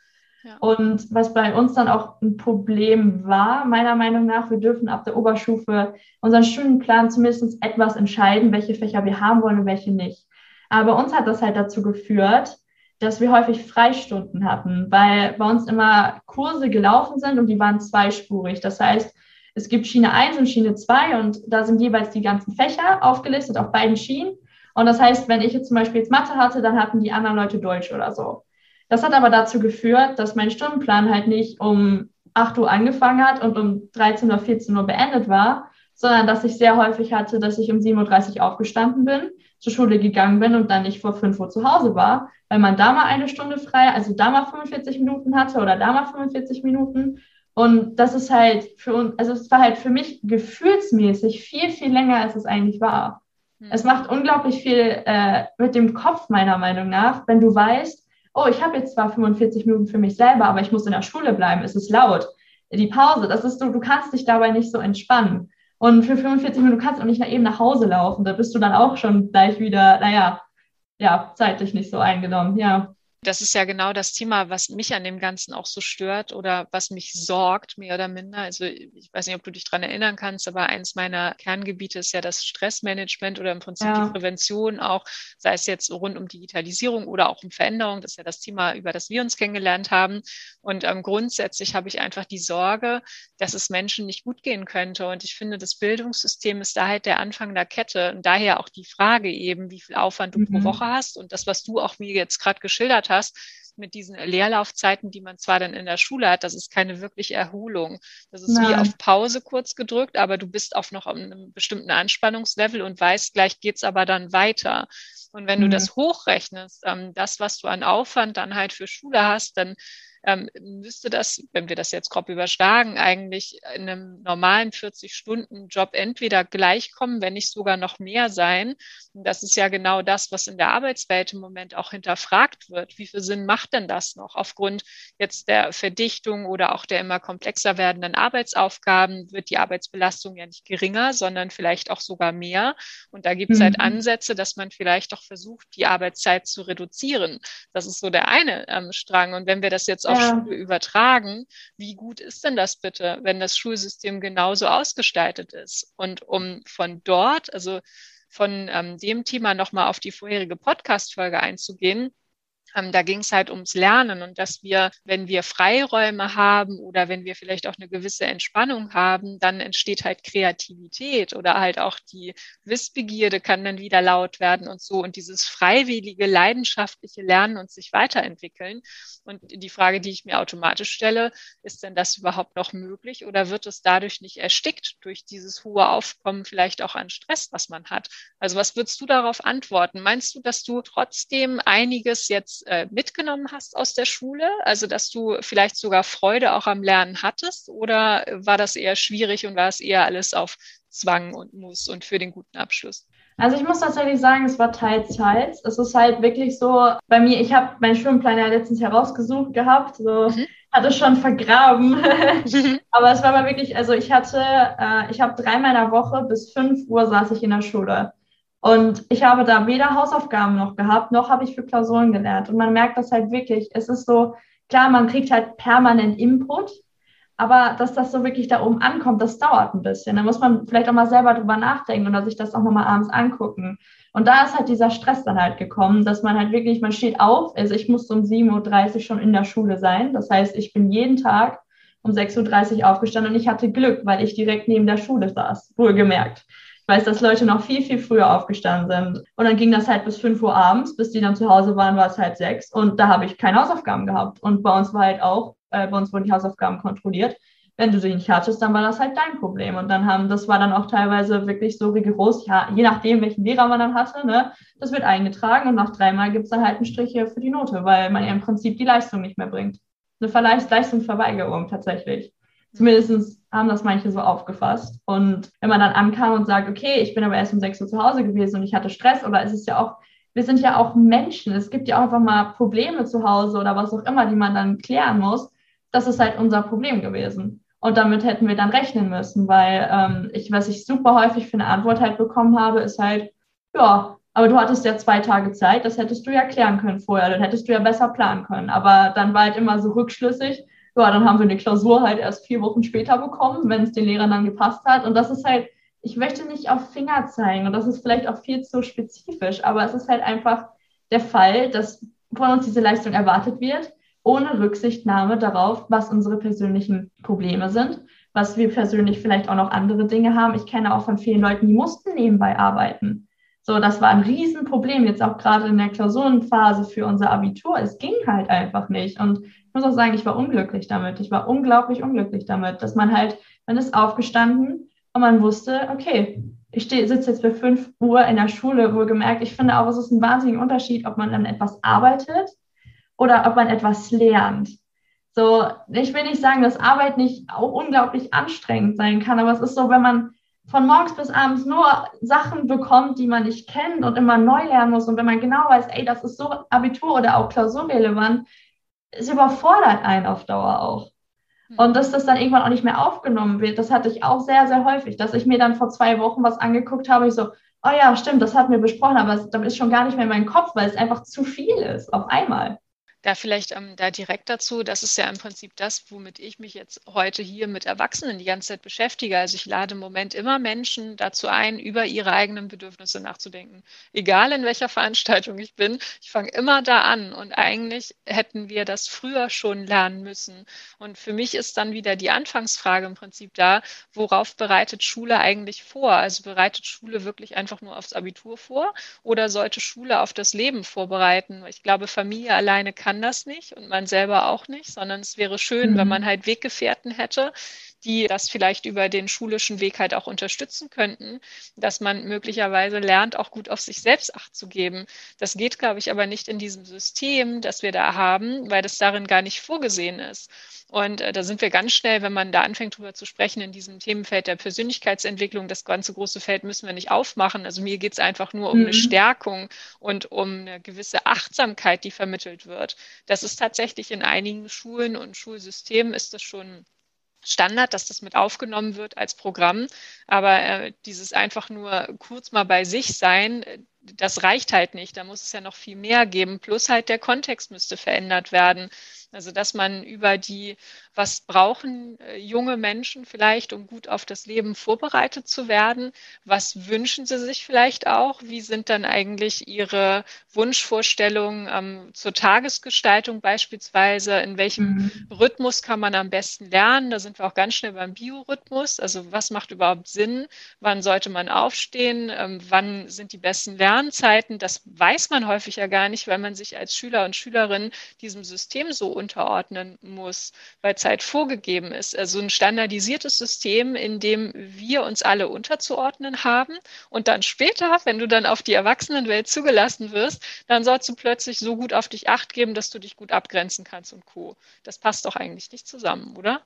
S2: Ja. Und was bei uns dann auch ein Problem war, meiner Meinung nach, wir dürfen ab der Oberstufe unseren Stundenplan zumindest etwas entscheiden, welche Fächer wir haben wollen und welche nicht. Aber bei uns hat das halt dazu geführt, dass wir häufig Freistunden hatten, weil bei uns immer Kurse gelaufen sind und die waren zweispurig. Das heißt, es gibt Schiene 1 und Schiene 2 und da sind jeweils die ganzen Fächer aufgelistet auf beiden Schienen. Und das heißt, wenn ich jetzt zum Beispiel jetzt Mathe hatte, dann hatten die anderen Leute Deutsch oder so. Das hat aber dazu geführt, dass mein Stundenplan halt nicht um 8 Uhr angefangen hat und um 13 oder 14 Uhr beendet war, sondern dass ich sehr häufig hatte, dass ich um 7.30 Uhr aufgestanden bin, zur Schule gegangen bin und dann nicht vor 5 Uhr zu Hause war, weil man da mal eine Stunde frei, also da mal 45 Minuten hatte oder da mal 45 Minuten und das ist halt für uns, also es war halt für mich gefühlsmäßig viel, viel länger, als es eigentlich war. Mhm. Es macht unglaublich viel äh, mit dem Kopf, meiner Meinung nach, wenn du weißt, oh, ich habe jetzt zwar 45 Minuten für mich selber, aber ich muss in der Schule bleiben, es ist laut. Die Pause, das ist so, du kannst dich dabei nicht so entspannen. Und für 45 Minuten kannst du auch nicht nach eben nach Hause laufen. Da bist du dann auch schon gleich wieder, naja, ja, zeitlich nicht so eingenommen, ja
S1: das ist ja genau das Thema, was mich an dem Ganzen auch so stört oder was mich sorgt, mehr oder minder. Also ich weiß nicht, ob du dich daran erinnern kannst, aber eins meiner Kerngebiete ist ja das Stressmanagement oder im Prinzip ja. die Prävention auch, sei es jetzt rund um Digitalisierung oder auch um Veränderung. Das ist ja das Thema, über das wir uns kennengelernt haben. Und ähm, grundsätzlich habe ich einfach die Sorge, dass es Menschen nicht gut gehen könnte. Und ich finde, das Bildungssystem ist da halt der Anfang der Kette. Und daher auch die Frage eben, wie viel Aufwand du mhm. pro Woche hast und das, was du auch mir jetzt gerade geschildert hast, hast, mit diesen Leerlaufzeiten, die man zwar dann in der Schule hat, das ist keine wirkliche Erholung. Das ist Nein. wie auf Pause kurz gedrückt, aber du bist auf noch einem bestimmten Anspannungslevel und weißt, gleich geht's aber dann weiter. Und wenn mhm. du das hochrechnest, ähm, das, was du an Aufwand dann halt für Schule hast, dann ähm, müsste das, wenn wir das jetzt grob überschlagen, eigentlich in einem normalen 40-Stunden-Job entweder gleichkommen, wenn nicht sogar noch mehr sein. Und das ist ja genau das, was in der Arbeitswelt im Moment auch hinterfragt wird. Wie viel Sinn macht denn das noch? Aufgrund jetzt der Verdichtung oder auch der immer komplexer werdenden Arbeitsaufgaben wird die Arbeitsbelastung ja nicht geringer, sondern vielleicht auch sogar mehr. Und da gibt es halt mhm. halt Ansätze, dass man vielleicht doch versucht, die Arbeitszeit zu reduzieren. Das ist so der eine ähm, Strang. Und wenn wir das jetzt auf ja. Schule übertragen, wie gut ist denn das bitte, wenn das Schulsystem genauso ausgestaltet ist? Und um von dort, also von ähm, dem Thema nochmal auf die vorherige Podcast-Folge einzugehen, ähm, da ging es halt ums Lernen und dass wir, wenn wir Freiräume haben oder wenn wir vielleicht auch eine gewisse Entspannung haben, dann entsteht halt Kreativität oder halt auch die Wissbegierde kann dann wieder laut werden und so und dieses freiwillige, leidenschaftliche Lernen und sich weiterentwickeln. Und die Frage, die ich mir automatisch stelle, ist denn das überhaupt noch möglich oder wird es dadurch nicht erstickt durch dieses hohe Aufkommen vielleicht auch an Stress, was man hat? Also was würdest du darauf antworten? Meinst du, dass du trotzdem einiges jetzt äh, mitgenommen hast aus der Schule? Also, dass du vielleicht sogar Freude auch am Lernen hattest? Oder war das eher schwierig und war es eher alles auf Zwang und Muss und für den guten Abschluss?
S2: Also ich muss tatsächlich sagen, es war teils, teils. Es ist halt wirklich so, bei mir, ich habe meinen Schwimmplan ja letztens herausgesucht gehabt, so mhm. hatte schon vergraben. Aber es war mal wirklich, also ich hatte, äh, ich habe drei meiner Woche bis fünf Uhr saß ich in der Schule. Und ich habe da weder Hausaufgaben noch gehabt, noch habe ich für Klausuren gelernt. Und man merkt das halt wirklich. Es ist so, klar, man kriegt halt permanent Input, aber dass das so wirklich da oben ankommt, das dauert ein bisschen. Da muss man vielleicht auch mal selber drüber nachdenken oder sich das auch nochmal abends angucken. Und da ist halt dieser Stress dann halt gekommen, dass man halt wirklich, man steht auf, also ich musste um 7.30 Uhr schon in der Schule sein. Das heißt, ich bin jeden Tag um 6.30 Uhr aufgestanden und ich hatte Glück, weil ich direkt neben der Schule saß, wohlgemerkt. Ich weiß, dass Leute noch viel, viel früher aufgestanden sind. Und dann ging das halt bis 5 Uhr abends, bis die dann zu Hause waren, war es halt sechs. Und da habe ich keine Hausaufgaben gehabt. Und bei uns war halt auch, äh, bei uns wurden die Hausaufgaben kontrolliert. Wenn du sie nicht hattest, dann war das halt dein Problem. Und dann haben, das war dann auch teilweise wirklich so rigoros, ja, je nachdem, welchen Lehrer man dann hatte, ne, das wird eingetragen und nach dreimal gibt es dann halt einen Strich hier für die Note, weil man ja im Prinzip die Leistung nicht mehr bringt. Eine Leistungsverweigerung tatsächlich. Zumindest haben das manche so aufgefasst. Und wenn man dann ankam und sagt, okay, ich bin aber erst um 6 Uhr zu Hause gewesen und ich hatte Stress, oder es ist ja auch, wir sind ja auch Menschen. Es gibt ja auch einfach mal Probleme zu Hause oder was auch immer, die man dann klären muss. Das ist halt unser Problem gewesen. Und damit hätten wir dann rechnen müssen, weil ähm, ich, was ich super häufig für eine Antwort halt bekommen habe, ist halt, ja, aber du hattest ja zwei Tage Zeit, das hättest du ja klären können vorher, dann hättest du ja besser planen können. Aber dann war halt immer so rückschlüssig, ja, dann haben wir eine Klausur halt erst vier Wochen später bekommen, wenn es den Lehrern dann gepasst hat. Und das ist halt, ich möchte nicht auf Finger zeigen und das ist vielleicht auch viel zu spezifisch, aber es ist halt einfach der Fall, dass von uns diese Leistung erwartet wird, ohne Rücksichtnahme darauf, was unsere persönlichen Probleme sind, was wir persönlich vielleicht auch noch andere Dinge haben. Ich kenne auch von vielen Leuten, die mussten nebenbei arbeiten. So, das war ein Riesenproblem, jetzt auch gerade in der Klausurenphase für unser Abitur. Es ging halt einfach nicht. Und muss auch sagen, ich war unglücklich damit. Ich war unglaublich unglücklich damit, dass man halt, man ist aufgestanden und man wusste, okay, ich sitze jetzt für fünf Uhr in der Schule, wohlgemerkt. Ich finde auch, es ist ein wahnsinniger Unterschied, ob man dann etwas arbeitet oder ob man etwas lernt. So, ich will nicht sagen, dass Arbeit nicht auch unglaublich anstrengend sein kann, aber es ist so, wenn man von morgens bis abends nur Sachen bekommt, die man nicht kennt und immer neu lernen muss. Und wenn man genau weiß, ey, das ist so Abitur oder auch klausurrelevant, es überfordert einen auf Dauer auch. Hm. Und dass das dann irgendwann auch nicht mehr aufgenommen wird, das hatte ich auch sehr, sehr häufig, dass ich mir dann vor zwei Wochen was angeguckt habe, ich so, oh ja, stimmt, das hatten wir besprochen, aber es, ist schon gar nicht mehr in meinem Kopf, weil es einfach zu viel ist auf einmal.
S1: Da vielleicht ähm, da direkt dazu, das ist ja im Prinzip das, womit ich mich jetzt heute hier mit Erwachsenen die ganze Zeit beschäftige. Also ich lade im Moment immer Menschen dazu ein, über ihre eigenen Bedürfnisse nachzudenken. Egal in welcher Veranstaltung ich bin, ich fange immer da an. Und eigentlich hätten wir das früher schon lernen müssen. Und für mich ist dann wieder die Anfangsfrage im Prinzip da, worauf bereitet Schule eigentlich vor? Also bereitet Schule wirklich einfach nur aufs Abitur vor oder sollte Schule auf das Leben vorbereiten? Ich glaube, Familie alleine kann kann das nicht und man selber auch nicht, sondern es wäre schön, mhm. wenn man halt Weggefährten hätte, die das vielleicht über den schulischen Weg halt auch unterstützen könnten, dass man möglicherweise lernt, auch gut auf sich selbst Acht zu geben. Das geht, glaube ich, aber nicht in diesem System, das wir da haben, weil das darin gar nicht vorgesehen ist. Und äh, da sind wir ganz schnell, wenn man da anfängt, drüber zu sprechen, in diesem Themenfeld der Persönlichkeitsentwicklung. Das ganze große Feld müssen wir nicht aufmachen. Also mir geht es einfach nur um mhm. eine Stärkung und um eine gewisse Achtsamkeit, die vermittelt wird. Das ist tatsächlich in einigen Schulen und Schulsystemen ist das schon Standard, dass das mit aufgenommen wird als Programm. Aber äh, dieses einfach nur kurz mal bei sich sein, das reicht halt nicht. Da muss es ja noch viel mehr geben. Plus halt der Kontext müsste verändert werden. Also dass man über die, was brauchen äh, junge Menschen vielleicht, um gut auf das Leben vorbereitet zu werden? Was wünschen sie sich vielleicht auch? Wie sind dann eigentlich ihre Wunschvorstellungen ähm, zur Tagesgestaltung beispielsweise? In welchem mhm. Rhythmus kann man am besten lernen? Da sind wir auch ganz schnell beim Biorhythmus. Also was macht überhaupt Sinn? Wann sollte man aufstehen? Ähm, wann sind die besten Lernzeiten? Das weiß man häufig ja gar nicht, weil man sich als Schüler und Schülerin diesem System so unterordnen muss, weil Zeit vorgegeben ist. Also ein standardisiertes System, in dem wir uns alle unterzuordnen haben. Und dann später, wenn du dann auf die Erwachsenenwelt zugelassen wirst, dann sollst du plötzlich so gut auf dich acht geben, dass du dich gut abgrenzen kannst und Co. Das passt doch eigentlich nicht zusammen, oder?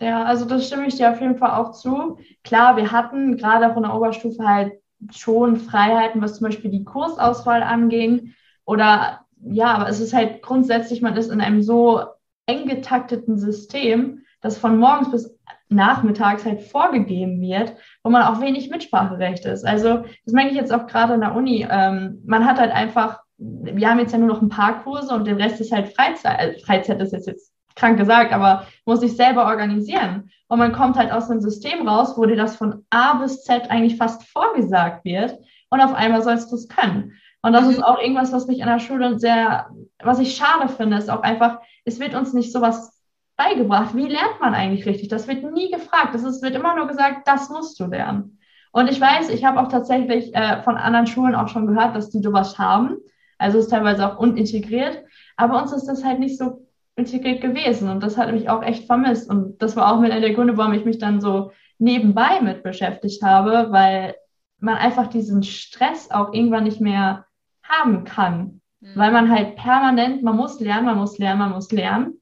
S2: Ja, also das stimme ich dir auf jeden Fall auch zu. Klar, wir hatten gerade von der Oberstufe halt schon Freiheiten, was zum Beispiel die Kursauswahl anging oder ja, aber es ist halt grundsätzlich, man ist in einem so eng getakteten System, das von morgens bis nachmittags halt vorgegeben wird, wo man auch wenig Mitspracherecht ist. Also das merke ich jetzt auch gerade in der Uni. Ähm, man hat halt einfach wir haben jetzt ja nur noch ein paar Kurse und der Rest ist halt Freizeit. Also Freizeit ist jetzt, jetzt krank gesagt, aber muss sich selber organisieren. Und man kommt halt aus einem System raus, wo dir das von A bis Z eigentlich fast vorgesagt wird und auf einmal sollst du es können. Und das mhm. ist auch irgendwas, was mich an der Schule sehr, was ich schade finde, ist auch einfach, es wird uns nicht sowas beigebracht. Wie lernt man eigentlich richtig? Das wird nie gefragt. Es wird immer nur gesagt, das musst du lernen. Und ich weiß, ich habe auch tatsächlich äh, von anderen Schulen auch schon gehört, dass die sowas haben. Also ist teilweise auch unintegriert. Aber uns ist das halt nicht so integriert gewesen. Und das hat mich auch echt vermisst. Und das war auch mit einer der Gründe, warum ich mich dann so nebenbei mit beschäftigt habe, weil man einfach diesen Stress auch irgendwann nicht mehr haben kann. Mhm. Weil man halt permanent, man muss lernen, man muss lernen, man muss lernen.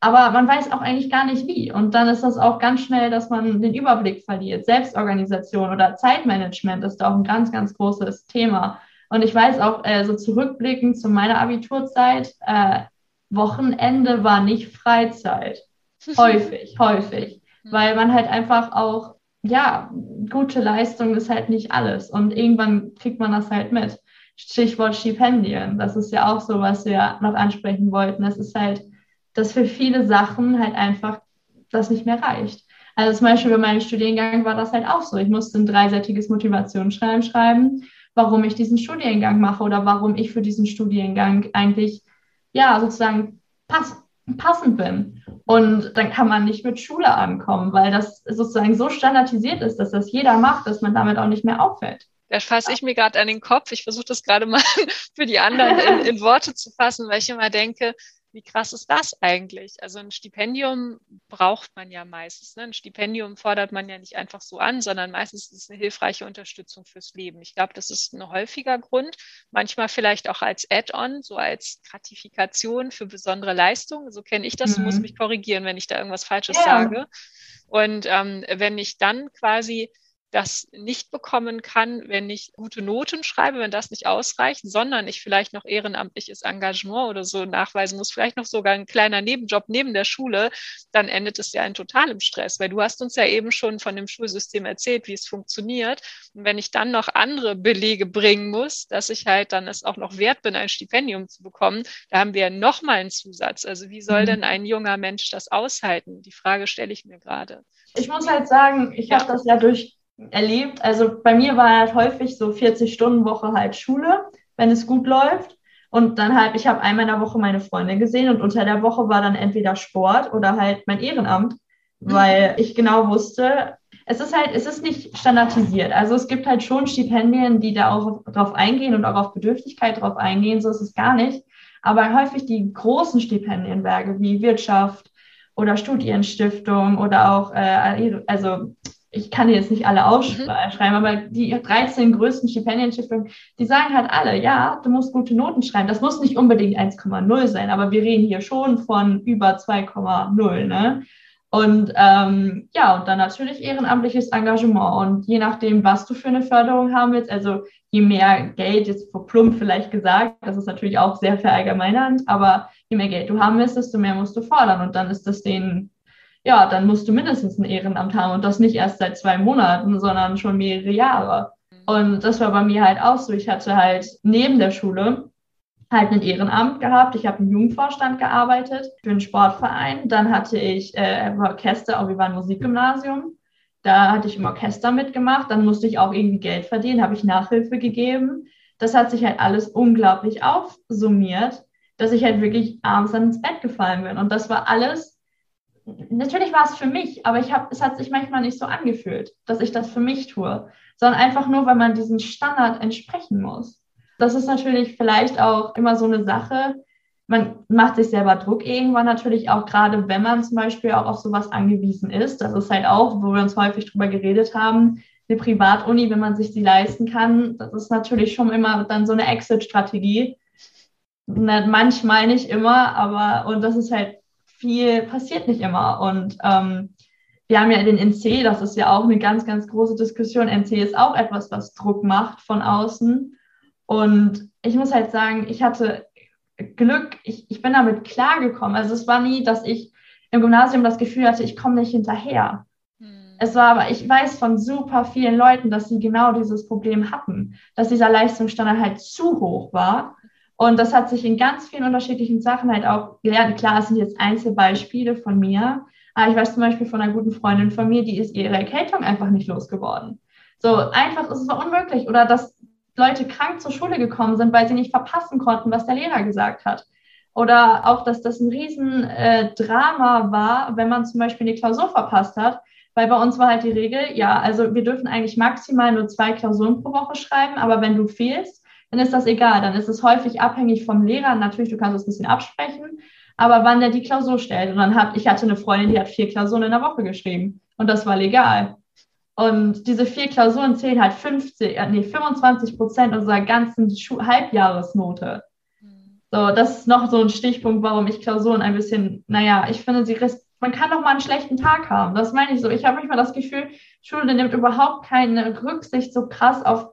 S2: Aber man weiß auch eigentlich gar nicht wie. Und dann ist das auch ganz schnell, dass man den Überblick verliert. Selbstorganisation oder Zeitmanagement ist da auch ein ganz, ganz großes Thema. Und ich weiß auch, äh, so zurückblickend zu meiner Abiturzeit, äh, Wochenende war nicht Freizeit. Häufig, häufig. Weil man halt einfach auch, ja, gute Leistung ist halt nicht alles. Und irgendwann kriegt man das halt mit. Stichwort Stipendien. Das ist ja auch so, was wir noch ansprechen wollten. Das ist halt, dass für viele Sachen halt einfach das nicht mehr reicht. Also zum Beispiel bei meinem Studiengang war das halt auch so. Ich musste ein dreiseitiges Motivationsschreiben schreiben, warum ich diesen Studiengang mache oder warum ich für diesen Studiengang eigentlich ja, sozusagen pass passend bin. Und dann kann man nicht mit Schule ankommen, weil das sozusagen so standardisiert ist, dass das jeder macht, dass man damit auch nicht mehr auffällt.
S1: Da fasse ich mir gerade an den Kopf. Ich versuche das gerade mal für die anderen in, in Worte zu fassen, weil ich immer denke, wie krass ist das eigentlich? Also ein Stipendium braucht man ja meistens. Ne? Ein Stipendium fordert man ja nicht einfach so an, sondern meistens ist es eine hilfreiche Unterstützung fürs Leben. Ich glaube, das ist ein häufiger Grund. Manchmal vielleicht auch als Add-on, so als Gratifikation für besondere Leistungen. So kenne ich das. Mhm. Du musst mich korrigieren, wenn ich da irgendwas Falsches ja. sage. Und ähm, wenn ich dann quasi das nicht bekommen kann, wenn ich gute Noten schreibe, wenn das nicht ausreicht, sondern ich vielleicht noch ehrenamtliches Engagement oder so nachweisen muss, vielleicht noch sogar ein kleiner Nebenjob neben der Schule, dann endet es ja in totalem Stress, weil du hast uns ja eben schon von dem Schulsystem erzählt, wie es funktioniert. Und wenn ich dann noch andere Belege bringen muss, dass ich halt dann es auch noch wert bin, ein Stipendium zu bekommen, da haben wir ja nochmal einen Zusatz. Also wie soll mhm. denn ein junger Mensch das aushalten? Die Frage stelle ich mir gerade.
S2: Ich muss halt sagen, ich ja. habe das ja durch erlebt. Also bei mir war halt häufig so 40 Stunden Woche halt Schule, wenn es gut läuft. Und dann halt, ich habe einmal in der Woche meine Freunde gesehen und unter der Woche war dann entweder Sport oder halt mein Ehrenamt, mhm. weil ich genau wusste, es ist halt, es ist nicht standardisiert. Also es gibt halt schon Stipendien, die da auch drauf eingehen und auch auf Bedürftigkeit drauf eingehen, so ist es gar nicht. Aber häufig die großen Stipendienwerke wie Wirtschaft oder Studienstiftung oder auch, äh, also ich kann jetzt nicht alle aufschreiben, mhm. aber die 13 größten Stipendienstiftungen, die sagen halt alle, ja, du musst gute Noten schreiben. Das muss nicht unbedingt 1,0 sein, aber wir reden hier schon von über 2,0. Ne? Und ähm, ja, und dann natürlich ehrenamtliches Engagement. Und je nachdem, was du für eine Förderung haben willst, also je mehr Geld, jetzt plump vielleicht gesagt, das ist natürlich auch sehr verallgemeinernd, aber je mehr Geld du haben willst, desto mehr musst du fordern. Und dann ist das denen ja, dann musst du mindestens ein Ehrenamt haben und das nicht erst seit zwei Monaten, sondern schon mehrere Jahre. Und das war bei mir halt auch so. Ich hatte halt neben der Schule halt ein Ehrenamt gehabt. Ich habe im Jugendvorstand gearbeitet für einen Sportverein. Dann hatte ich äh, Orchester, auch wir waren Musikgymnasium. Da hatte ich im Orchester mitgemacht. Dann musste ich auch irgendwie Geld verdienen, habe ich Nachhilfe gegeben. Das hat sich halt alles unglaublich aufsummiert, dass ich halt wirklich abends dann ins Bett gefallen bin. Und das war alles natürlich war es für mich, aber ich habe, es hat sich manchmal nicht so angefühlt, dass ich das für mich tue, sondern einfach nur, weil man diesem Standard entsprechen muss. Das ist natürlich vielleicht auch immer so eine Sache. Man macht sich selber Druck irgendwann natürlich auch gerade, wenn man zum Beispiel auch auf sowas angewiesen ist. Das ist halt auch, wo wir uns häufig drüber geredet haben, eine Privatuni, wenn man sich die leisten kann, das ist natürlich schon immer dann so eine Exit-Strategie. Manchmal nicht immer, aber und das ist halt viel passiert nicht immer. Und ähm, wir haben ja den NC, das ist ja auch eine ganz, ganz große Diskussion. NC ist auch etwas, was Druck macht von außen. Und ich muss halt sagen, ich hatte Glück, ich, ich bin damit klargekommen. Also es war nie, dass ich im Gymnasium das Gefühl hatte, ich komme nicht hinterher. Hm. Es war aber, ich weiß von super vielen Leuten, dass sie genau dieses Problem hatten, dass dieser Leistungsstandard halt zu hoch war Und das hat sich in ganz vielen unterschiedlichen Sachen halt auch gelernt. Klar, es sind jetzt Einzelbeispiele von mir, aber ich weiß zum Beispiel von einer guten Freundin von mir, die ist ihre Erkältung einfach nicht losgeworden. So einfach ist es unmöglich. Oder dass Leute krank zur Schule gekommen sind, weil sie nicht verpassen konnten, was der Lehrer gesagt hat. Oder auch, dass das ein Riesendrama äh, war, wenn man zum Beispiel eine Klausur verpasst hat. Weil bei uns war halt die Regel, ja, also wir dürfen eigentlich maximal nur zwei Klausuren pro Woche schreiben, aber wenn du fehlst, dann ist das egal. Dann ist es häufig abhängig vom Lehrer. Natürlich, du kannst es ein bisschen absprechen, aber wann der die Klausur stellt. Und dann hat, ich hatte eine Freundin, die hat vier Klausuren in der Woche geschrieben und das war legal. Und diese vier Klausuren zählen halt 50, äh, nee, 25 Prozent unserer ganzen Schu Halbjahresnote. So, das ist noch so ein Stichpunkt, warum ich Klausuren ein bisschen, naja, ich finde, sie man kann doch mal einen schlechten Tag haben. Das meine ich so. Ich habe manchmal das Gefühl, Schule nimmt überhaupt keine Rücksicht so krass auf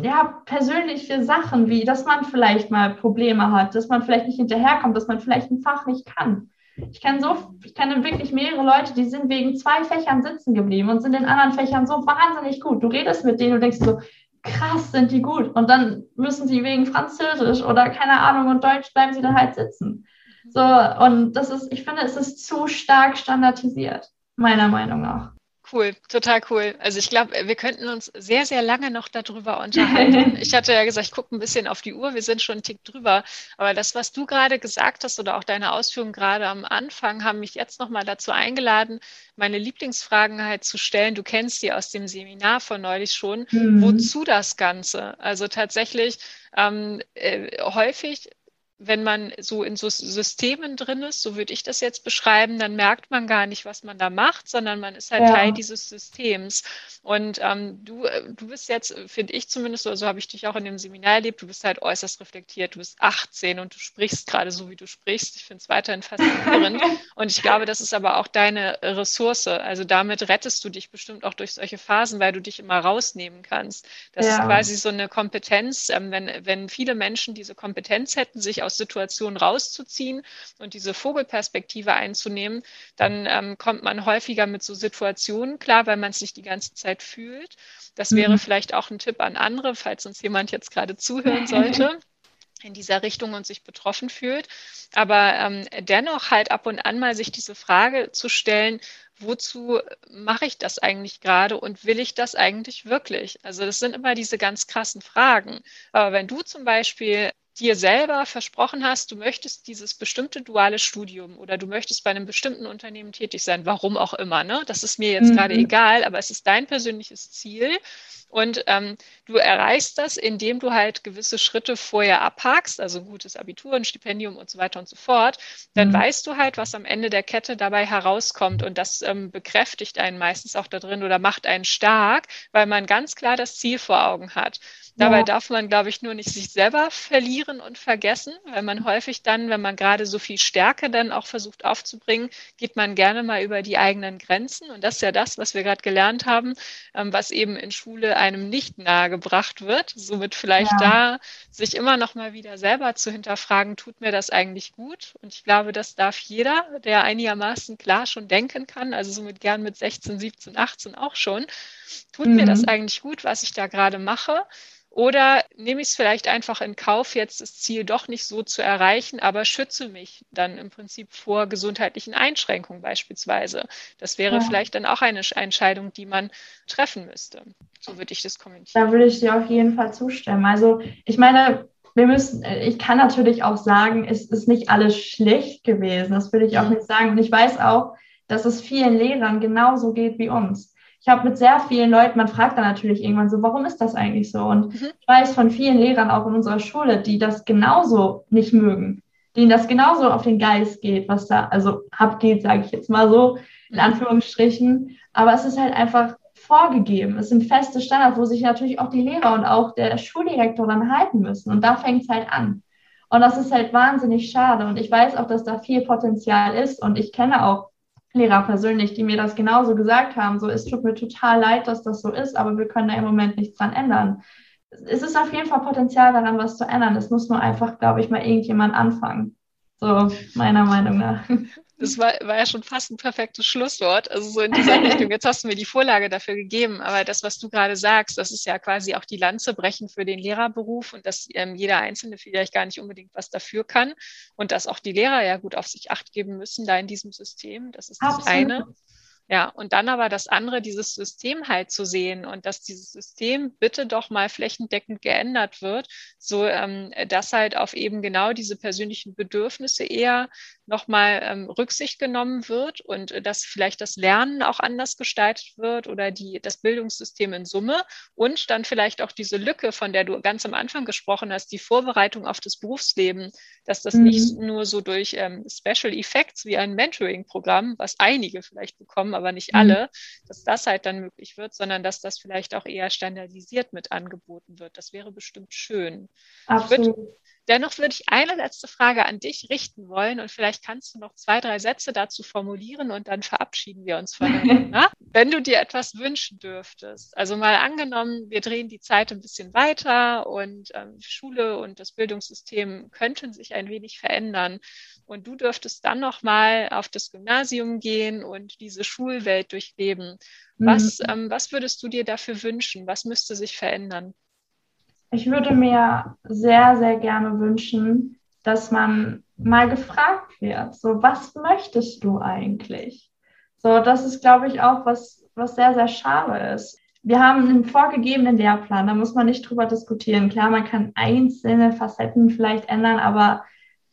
S2: ja, persönliche Sachen, wie dass man vielleicht mal Probleme hat, dass man vielleicht nicht hinterherkommt, dass man vielleicht ein Fach nicht kann. Ich kenne so, ich kenne wirklich mehrere Leute, die sind wegen zwei Fächern sitzen geblieben und sind in anderen Fächern so wahnsinnig gut. Du redest mit denen und denkst so, krass, sind die gut. Und dann müssen sie wegen Französisch oder keine Ahnung und Deutsch bleiben sie dann halt sitzen. So, und das ist, ich finde, es ist zu stark standardisiert, meiner Meinung nach.
S1: Cool, total cool. Also ich glaube, wir könnten uns sehr, sehr lange noch darüber unterhalten. Ich hatte ja gesagt, ich gucke ein bisschen auf die Uhr, wir sind schon einen Tick drüber. Aber das, was du gerade gesagt hast oder auch deine Ausführungen gerade am Anfang, haben mich jetzt nochmal dazu eingeladen, meine Lieblingsfragen halt zu stellen. Du kennst die aus dem Seminar von neulich schon. Mhm. Wozu das Ganze? Also tatsächlich ähm, äh, häufig wenn man so in so Systemen drin ist, so würde ich das jetzt beschreiben, dann merkt man gar nicht, was man da macht, sondern man ist halt ja. Teil dieses Systems. Und ähm, du, äh, du bist jetzt, finde ich zumindest, so also habe ich dich auch in dem Seminar erlebt, du bist halt äußerst reflektiert, du bist 18 und du sprichst gerade so, wie du sprichst. Ich finde es weiterhin faszinierend. und ich glaube, das ist aber auch deine Ressource. Also damit rettest du dich bestimmt auch durch solche Phasen, weil du dich immer rausnehmen kannst. Das ja. ist quasi so eine Kompetenz. Ähm, wenn, wenn viele Menschen diese Kompetenz hätten, sich aus Situationen rauszuziehen und diese Vogelperspektive einzunehmen, dann ähm, kommt man häufiger mit so Situationen klar, weil man es nicht die ganze Zeit fühlt. Das wäre mhm. vielleicht auch ein Tipp an andere, falls uns jemand jetzt gerade zuhören sollte in dieser Richtung und sich betroffen fühlt. Aber ähm, dennoch halt ab und an mal sich diese Frage zu stellen, wozu mache ich das eigentlich gerade und will ich das eigentlich wirklich? Also das sind immer diese ganz krassen Fragen. Aber wenn du zum Beispiel dir selber versprochen hast, du möchtest dieses bestimmte duale Studium oder du möchtest bei einem bestimmten Unternehmen tätig sein, warum auch immer, ne? Das ist mir jetzt mhm. gerade egal, aber es ist dein persönliches Ziel und ähm, du erreichst das, indem du halt gewisse Schritte vorher abhakst, also ein gutes Abitur, ein Stipendium und so weiter und so fort. Dann mhm. weißt du halt, was am Ende der Kette dabei herauskommt. Und das ähm, bekräftigt einen meistens auch da drin oder macht einen stark, weil man ganz klar das Ziel vor Augen hat. Dabei ja. darf man, glaube ich, nur nicht sich selber verlieren und vergessen, weil man häufig dann, wenn man gerade so viel Stärke dann auch versucht aufzubringen, geht man gerne mal über die eigenen Grenzen. Und das ist ja das, was wir gerade gelernt haben, ähm, was eben in Schule einem nicht nahegebracht wird. Somit vielleicht ja. da sich immer noch mal wieder selber zu hinterfragen, tut mir das eigentlich gut? Und ich glaube, das darf jeder, der einigermaßen klar schon denken kann, also somit gern mit 16, 17, 18 auch schon. Tut mhm. mir das mhm. eigentlich gut, was ich da gerade mache? Oder nehme ich es vielleicht einfach in Kauf, jetzt das Ziel doch nicht so zu erreichen, aber schütze mich dann im Prinzip vor gesundheitlichen Einschränkungen beispielsweise. Das wäre ja. vielleicht dann auch eine Entscheidung, die man treffen müsste. So würde ich das kommentieren.
S2: Da würde ich dir auf jeden Fall zustimmen. Also ich meine, wir müssen, ich kann natürlich auch sagen, es ist nicht alles schlecht gewesen. Das würde ich auch mhm. nicht sagen. Und ich weiß auch, dass es vielen Lehrern genauso geht wie uns ich habe mit sehr vielen Leuten, man fragt dann natürlich irgendwann so, warum ist das eigentlich so? Und mhm. ich weiß von vielen Lehrern auch in unserer Schule, die das genauso nicht mögen, denen das genauso auf den Geist geht, was da also abgeht, sage ich jetzt mal so, in mhm. Anführungsstrichen. Aber es ist halt einfach vorgegeben. Es sind feste Standards, wo sich natürlich auch die Lehrer und auch der Schuldirektor dann halten müssen. Und da fängt es halt an. Und das ist halt wahnsinnig schade. Und ich weiß auch, dass da viel Potenzial ist. Und ich kenne auch Lehrer persönlich, die mir das genauso gesagt haben. So, es tut mir total leid, dass das so ist, aber wir können da im Moment nichts dran ändern. Es ist auf jeden Fall Potenzial daran, was zu ändern. Es muss nur einfach, glaube ich, mal irgendjemand anfangen. So, meiner Meinung nach.
S1: Das war, war ja schon fast ein perfektes Schlusswort. Also so in dieser Richtung. Jetzt hast du mir die Vorlage dafür gegeben. Aber das, was du gerade sagst, das ist ja quasi auch die Lanze brechen für den Lehrerberuf und dass ähm, jeder Einzelne vielleicht gar nicht unbedingt was dafür kann und dass auch die Lehrer ja gut auf sich acht geben müssen da in diesem System. Das ist das Absolut. eine. Ja, und dann aber das andere, dieses System halt zu sehen und dass dieses System bitte doch mal flächendeckend geändert wird, so ähm, dass halt auf eben genau diese persönlichen Bedürfnisse eher nochmal ähm, Rücksicht genommen wird und äh, dass vielleicht das Lernen auch anders gestaltet wird oder die, das Bildungssystem in Summe und dann vielleicht auch diese Lücke, von der du ganz am Anfang gesprochen hast, die Vorbereitung auf das Berufsleben, dass das mhm. nicht nur so durch ähm, Special Effects wie ein Mentoring-Programm, was einige vielleicht bekommen, aber nicht mhm. alle, dass das halt dann möglich wird, sondern dass das vielleicht auch eher standardisiert mit angeboten wird. Das wäre bestimmt schön.
S2: Absolut.
S1: Dennoch würde ich eine letzte Frage an dich richten wollen und vielleicht kannst du noch zwei, drei Sätze dazu formulieren und dann verabschieden wir uns voneinander. Wenn du dir etwas wünschen dürftest, also mal angenommen, wir drehen die Zeit ein bisschen weiter und ähm, Schule und das Bildungssystem könnten sich ein wenig verändern und du dürftest dann noch mal auf das Gymnasium gehen und diese Schulwelt durchleben. Was, mhm. ähm, was würdest du dir dafür wünschen? Was müsste sich verändern?
S2: Ich würde mir sehr, sehr gerne wünschen, dass man mal gefragt wird, so, was möchtest du eigentlich? So, das ist, glaube ich, auch was, was sehr, sehr schade ist. Wir haben einen vorgegebenen Lehrplan, da muss man nicht drüber diskutieren. Klar, man kann einzelne Facetten vielleicht ändern, aber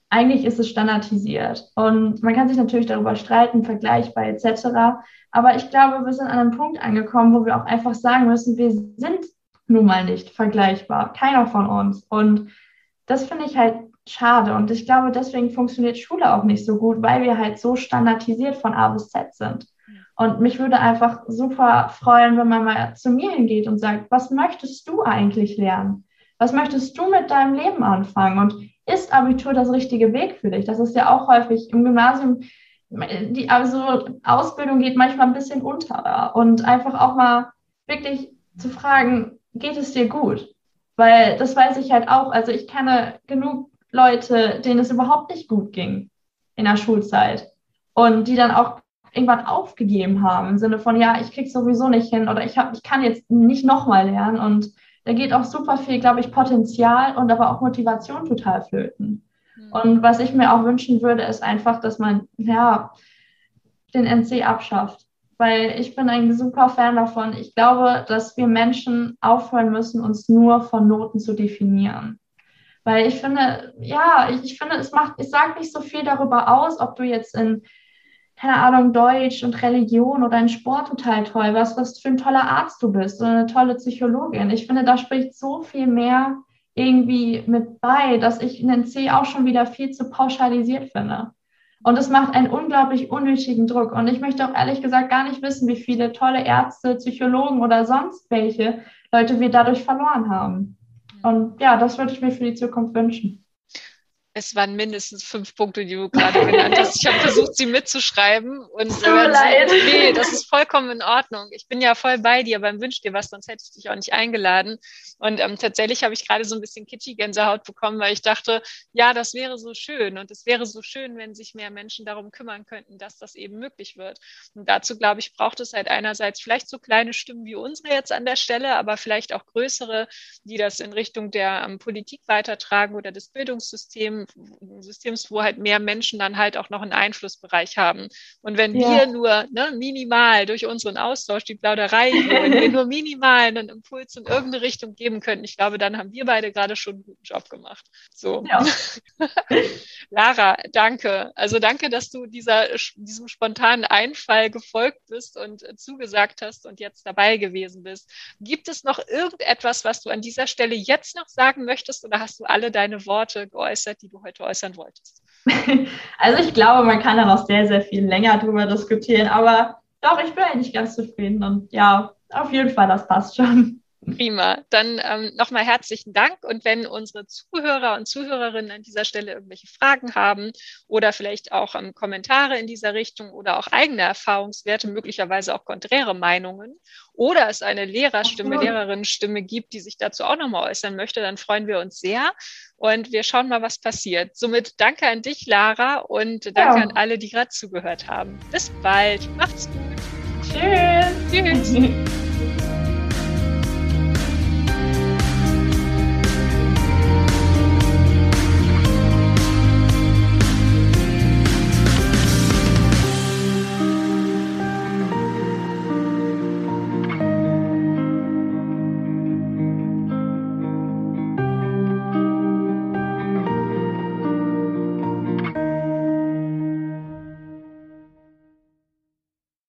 S2: eigentlich ist es standardisiert. Und man kann sich natürlich darüber streiten, vergleichbar etc. Aber ich glaube, wir sind an einem Punkt angekommen, wo wir auch einfach sagen müssen, wir sind nun mal nicht vergleichbar. Keiner von uns. Und das finde ich halt schade. Und ich glaube, deswegen funktioniert Schule auch nicht so gut, weil wir halt so standardisiert von A bis Z sind. Und mich würde einfach super freuen, wenn man mal zu mir hingeht und sagt, was möchtest du eigentlich lernen? Was möchtest du mit deinem Leben anfangen? Und ist Abitur das richtige Weg für dich? Das ist ja auch häufig im Gymnasium. Die also Ausbildung geht manchmal ein bisschen unter. Und einfach auch mal wirklich zu fragen, geht es dir gut? Weil das weiß ich halt auch. Also ich kenne genug Leute, denen es überhaupt nicht gut ging in der Schulzeit und die dann auch irgendwann aufgegeben haben im Sinne von, ja, ich krieg's sowieso nicht hin oder ich, hab, ich kann jetzt nicht nochmal lernen und da geht auch super viel, glaube ich, Potenzial und aber auch Motivation total flöten. Mhm. Und was ich mir auch wünschen würde, ist einfach, dass man, ja, den NC abschafft weil ich bin ein super Fan davon. Ich glaube, dass wir Menschen aufhören müssen, uns nur von Noten zu definieren. Weil ich finde, ja, ich, ich finde, es macht, es sagt nicht so viel darüber aus, ob du jetzt in, keine Ahnung, Deutsch und Religion oder in Sport total toll warst, was für ein toller Arzt du bist oder eine tolle Psychologin. Ich finde, da spricht so viel mehr irgendwie mit bei, dass ich einen C auch schon wieder viel zu pauschalisiert finde. Und es macht einen unglaublich unnötigen Druck. Und ich möchte auch ehrlich gesagt gar nicht wissen, wie viele tolle Ärzte, Psychologen oder sonst welche Leute wir dadurch verloren haben. Und ja, das würde ich mir für die Zukunft wünschen.
S1: Es waren mindestens fünf Punkte, die du gerade genannt hast. Ich habe versucht, sie mitzuschreiben. Und
S2: Tut mir leid.
S1: Nee, das ist vollkommen in Ordnung. Ich bin ja voll bei dir beim Wünsch dir was, sonst hätte ich dich auch nicht eingeladen. Und ähm, tatsächlich habe ich gerade so ein bisschen Kitschy-Gänsehaut bekommen, weil ich dachte, ja, das wäre so schön. Und es wäre so schön, wenn sich mehr Menschen darum kümmern könnten, dass das eben möglich wird. Und dazu, glaube ich, braucht es halt einerseits vielleicht so kleine Stimmen wie unsere jetzt an der Stelle, aber vielleicht auch größere, die das in Richtung der ähm, Politik weitertragen oder des Bildungssystems Systems, wo halt mehr Menschen dann halt auch noch einen Einflussbereich haben. Und wenn ja. wir nur ne, minimal durch unseren Austausch, die Plauderei, wenn wir nur minimal einen Impuls in irgendeine Richtung geben könnten, ich glaube, dann haben wir beide gerade schon einen guten Job gemacht. So. Ja. Lara, danke. Also danke, dass du dieser, diesem spontanen Einfall gefolgt bist und zugesagt hast und jetzt dabei gewesen bist. Gibt es noch irgendetwas, was du an dieser Stelle jetzt noch sagen möchtest oder hast du alle deine Worte geäußert, die du heute äußern wolltest?
S2: Also ich glaube, man kann da noch sehr, sehr viel länger drüber diskutieren, aber doch, ich bin eigentlich ganz zufrieden und ja, auf jeden Fall, das passt schon.
S1: Prima. Dann ähm, nochmal herzlichen Dank. Und wenn unsere Zuhörer und Zuhörerinnen an dieser Stelle irgendwelche Fragen haben oder vielleicht auch ähm, Kommentare in dieser Richtung oder auch eigene Erfahrungswerte, möglicherweise auch konträre Meinungen oder es eine Lehrerstimme, Lehrerinnenstimme gibt, die sich dazu auch nochmal äußern möchte, dann freuen wir uns sehr und wir schauen mal, was passiert. Somit danke an dich, Lara, und danke ja. an alle, die gerade zugehört haben. Bis bald. Macht's gut.
S2: Tschüss. Tschüss.